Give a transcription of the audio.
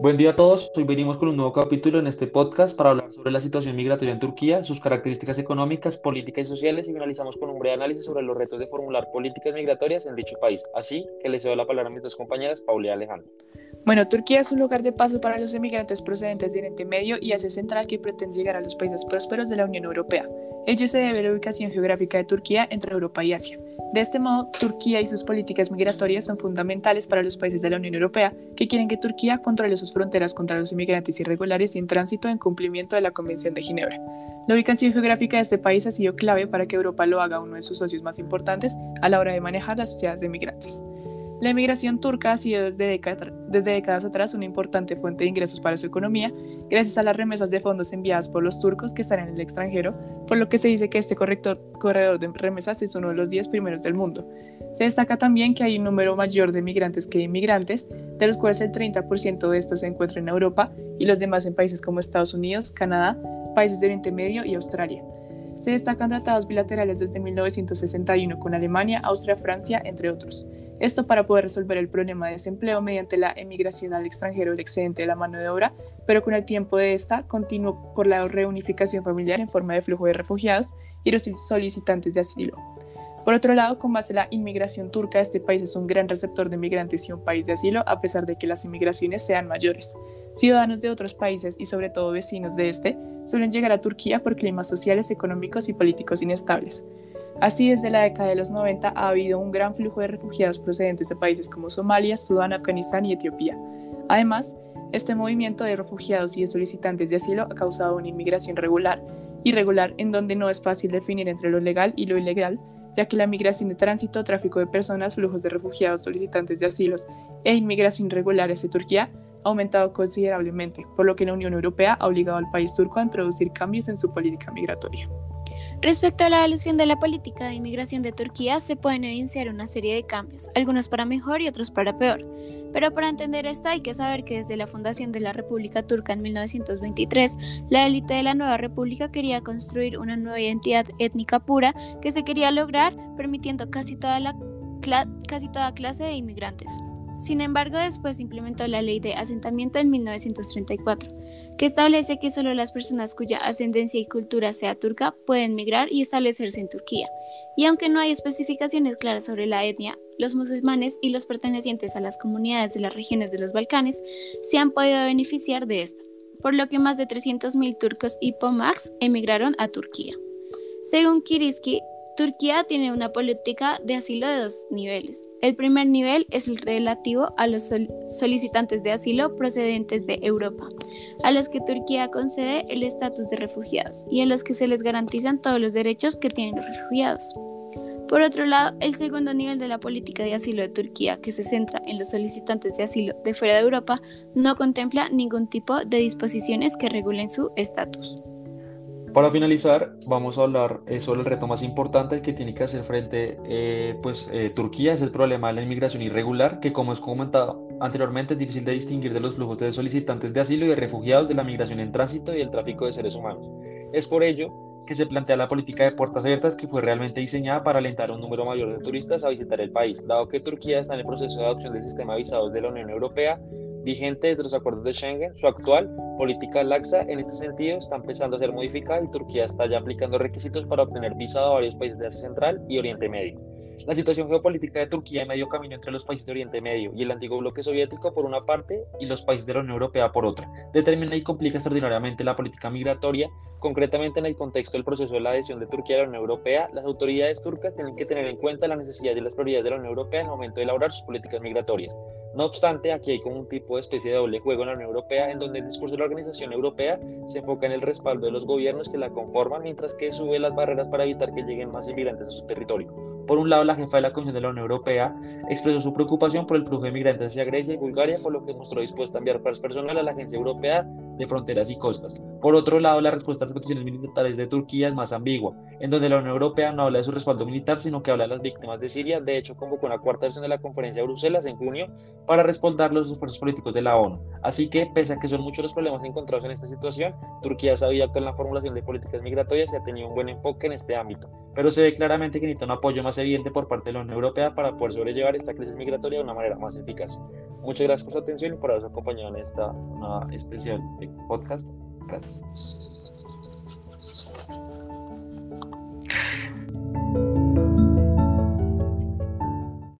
Buen día a todos. Hoy venimos con un nuevo capítulo en este podcast para hablar sobre la situación migratoria en Turquía, sus características económicas, políticas y sociales y finalizamos con un breve análisis sobre los retos de formular políticas migratorias en dicho país. Así que les cedo la palabra a mis dos compañeras, Paula y Alejandro. Bueno, Turquía es un lugar de paso para los emigrantes procedentes de Oriente Medio y Asia Central que pretende llegar a los países prósperos de la Unión Europea. Ello se debe a la ubicación geográfica de Turquía entre Europa y Asia. De este modo, Turquía y sus políticas migratorias son fundamentales para los países de la Unión Europea que quieren que Turquía controle sus fronteras contra los inmigrantes irregulares sin tránsito en cumplimiento de la Convención de Ginebra. La ubicación geográfica de este país ha sido clave para que Europa lo haga uno de sus socios más importantes a la hora de manejar las sociedades de migrantes. La emigración turca ha sido desde, décadas atrás una importante fuente de ingresos para su economía, gracias a las remesas de fondos enviadas por los turcos que están en el extranjero, por lo que se dice que este corredor de remesas es uno de los 10 primeros del mundo. Se destaca también que hay un número mayor de migrantes que de inmigrantes, de los cuales el 30% de estos se encuentra en Europa y los demás en países como Estados Unidos, Canadá, países de Oriente Medio y Australia. Se destacan tratados bilaterales desde 1961 con Alemania, Austria, Francia, entre otros. Esto para poder resolver el problema de desempleo mediante la emigración al extranjero del excedente de la mano de obra, pero con el tiempo de esta continuó por la reunificación familiar en forma de flujo de refugiados y los solicitantes de asilo. Por otro lado, con base en la inmigración turca, este país es un gran receptor de migrantes y un país de asilo, a pesar de que las inmigraciones sean mayores. Ciudadanos de otros países y sobre todo vecinos de este suelen llegar a Turquía por climas sociales, económicos y políticos inestables. Así, desde la década de los 90 ha habido un gran flujo de refugiados procedentes de países como Somalia, Sudán, Afganistán y Etiopía. Además, este movimiento de refugiados y de solicitantes de asilo ha causado una inmigración regular, irregular, en donde no es fácil definir entre lo legal y lo ilegal, ya que la migración de tránsito, tráfico de personas, flujos de refugiados, solicitantes de asilos e inmigración irregular hacia Turquía ha aumentado considerablemente, por lo que la Unión Europea ha obligado al país turco a introducir cambios en su política migratoria. Respecto a la evolución de la política de inmigración de Turquía, se pueden evidenciar una serie de cambios, algunos para mejor y otros para peor. Pero para entender esto hay que saber que desde la fundación de la República Turca en 1923, la élite de la nueva república quería construir una nueva identidad étnica pura que se quería lograr permitiendo casi toda, la casi toda clase de inmigrantes. Sin embargo, después implementó la ley de asentamiento en 1934, que establece que solo las personas cuya ascendencia y cultura sea turca pueden migrar y establecerse en Turquía. Y aunque no hay especificaciones claras sobre la etnia, los musulmanes y los pertenecientes a las comunidades de las regiones de los Balcanes se han podido beneficiar de esto, por lo que más de 300.000 turcos y pomax emigraron a Turquía. Según Kiriski, Turquía tiene una política de asilo de dos niveles. El primer nivel es el relativo a los solicitantes de asilo procedentes de Europa, a los que Turquía concede el estatus de refugiados y a los que se les garantizan todos los derechos que tienen los refugiados. Por otro lado, el segundo nivel de la política de asilo de Turquía, que se centra en los solicitantes de asilo de fuera de Europa, no contempla ningún tipo de disposiciones que regulen su estatus. Para finalizar, vamos a hablar eh, sobre el reto más importante que tiene que hacer frente eh, pues, eh, Turquía, es el problema de la inmigración irregular, que como es comentado anteriormente es difícil de distinguir de los flujos de solicitantes de asilo y de refugiados, de la migración en tránsito y el tráfico de seres humanos. Es por ello que se plantea la política de puertas abiertas que fue realmente diseñada para alentar a un número mayor de turistas a visitar el país, dado que Turquía está en el proceso de adopción del sistema de visados de la Unión Europea vigente de los acuerdos de Schengen, su actual política laxa en este sentido está empezando a ser modificada y Turquía está ya aplicando requisitos para obtener visado a varios países de Asia Central y Oriente Medio. La situación geopolítica de Turquía en medio camino entre los países de Oriente Medio y el antiguo bloque soviético por una parte y los países de la Unión Europea por otra, determina y complica extraordinariamente la política migratoria, concretamente en el contexto del proceso de la adhesión de Turquía a la Unión Europea, las autoridades turcas tienen que tener en cuenta la necesidad y las prioridades de la Unión Europea en el momento de elaborar sus políticas migratorias. No obstante, aquí hay como un tipo de especie de doble juego en la Unión Europea, en donde el discurso de la Organización Europea se enfoca en el respaldo de los gobiernos que la conforman, mientras que sube las barreras para evitar que lleguen más inmigrantes a su territorio. Por un lado, la jefa de la Comisión de la Unión Europea expresó su preocupación por el flujo de migrantes hacia Grecia y Bulgaria, por lo que mostró dispuesta a enviar personal a la Agencia Europea de Fronteras y Costas. Por otro lado, la respuesta a las peticiones militares de Turquía es más ambigua, en donde la Unión Europea no habla de su respaldo militar, sino que habla de las víctimas de Siria. De hecho, convocó una cuarta versión de la conferencia de Bruselas en junio para respaldar los esfuerzos políticos de la ONU. Así que, pese a que son muchos los problemas encontrados en esta situación, Turquía sabía que en la formulación de políticas migratorias se ha tenido un buen enfoque en este ámbito, pero se ve claramente que necesita un apoyo más evidente por parte de la Unión Europea para poder sobrellevar esta crisis migratoria de una manera más eficaz. Muchas gracias por su atención y por habernos acompañado en esta una especial podcast. Gracias.